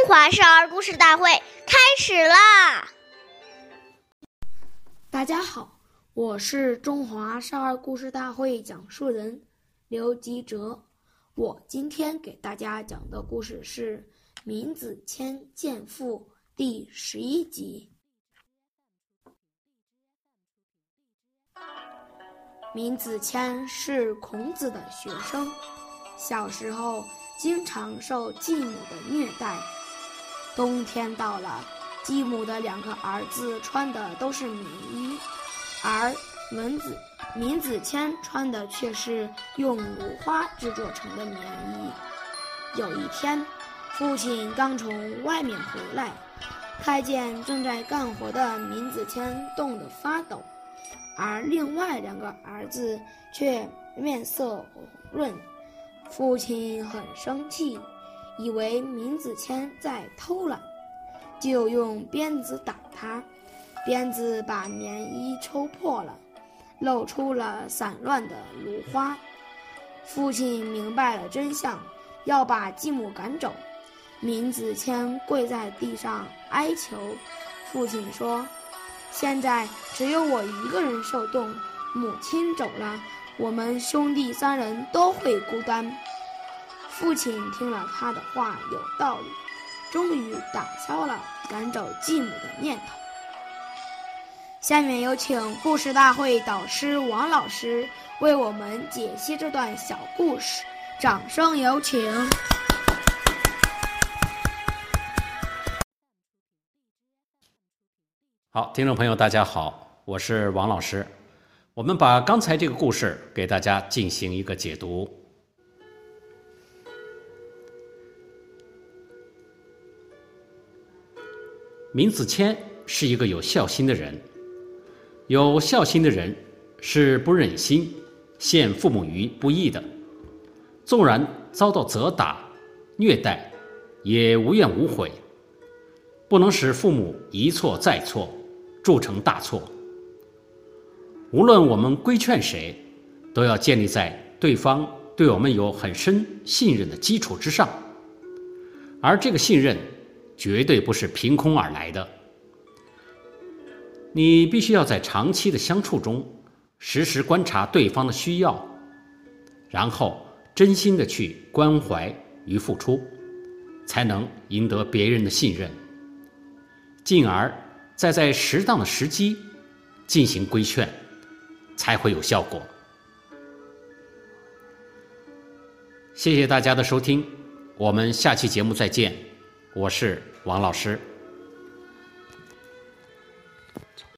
中华少儿故事大会开始啦！大家好，我是中华少儿故事大会讲述人刘吉哲。我今天给大家讲的故事是《闵子骞见父》第十一集。闵子骞是孔子的学生，小时候经常受继母的虐待。冬天到了，继母的两个儿子穿的都是棉衣，而文子闵子骞穿的却是用芦花制作成的棉衣。有一天，父亲刚从外面回来，看见正在干活的闵子骞冻得发抖，而另外两个儿子却面色红润。父亲很生气。以为闵子骞在偷懒，就用鞭子打他，鞭子把棉衣抽破了，露出了散乱的芦花。父亲明白了真相，要把继母赶走。闵子骞跪在地上哀求，父亲说：“现在只有我一个人受冻，母亲走了，我们兄弟三人都会孤单。”父亲听了他的话有道理，终于打消了赶走继母的念头。下面有请故事大会导师王老师为我们解析这段小故事，掌声有请。好，听众朋友，大家好，我是王老师，我们把刚才这个故事给大家进行一个解读。闵子骞是一个有孝心的人，有孝心的人是不忍心陷父母于不义的，纵然遭到责打、虐待，也无怨无悔，不能使父母一错再错，铸成大错。无论我们规劝谁，都要建立在对方对我们有很深信任的基础之上，而这个信任。绝对不是凭空而来的。你必须要在长期的相处中，时时观察对方的需要，然后真心的去关怀与付出，才能赢得别人的信任，进而再在适当的时机进行规劝，才会有效果。谢谢大家的收听，我们下期节目再见。我是王老师。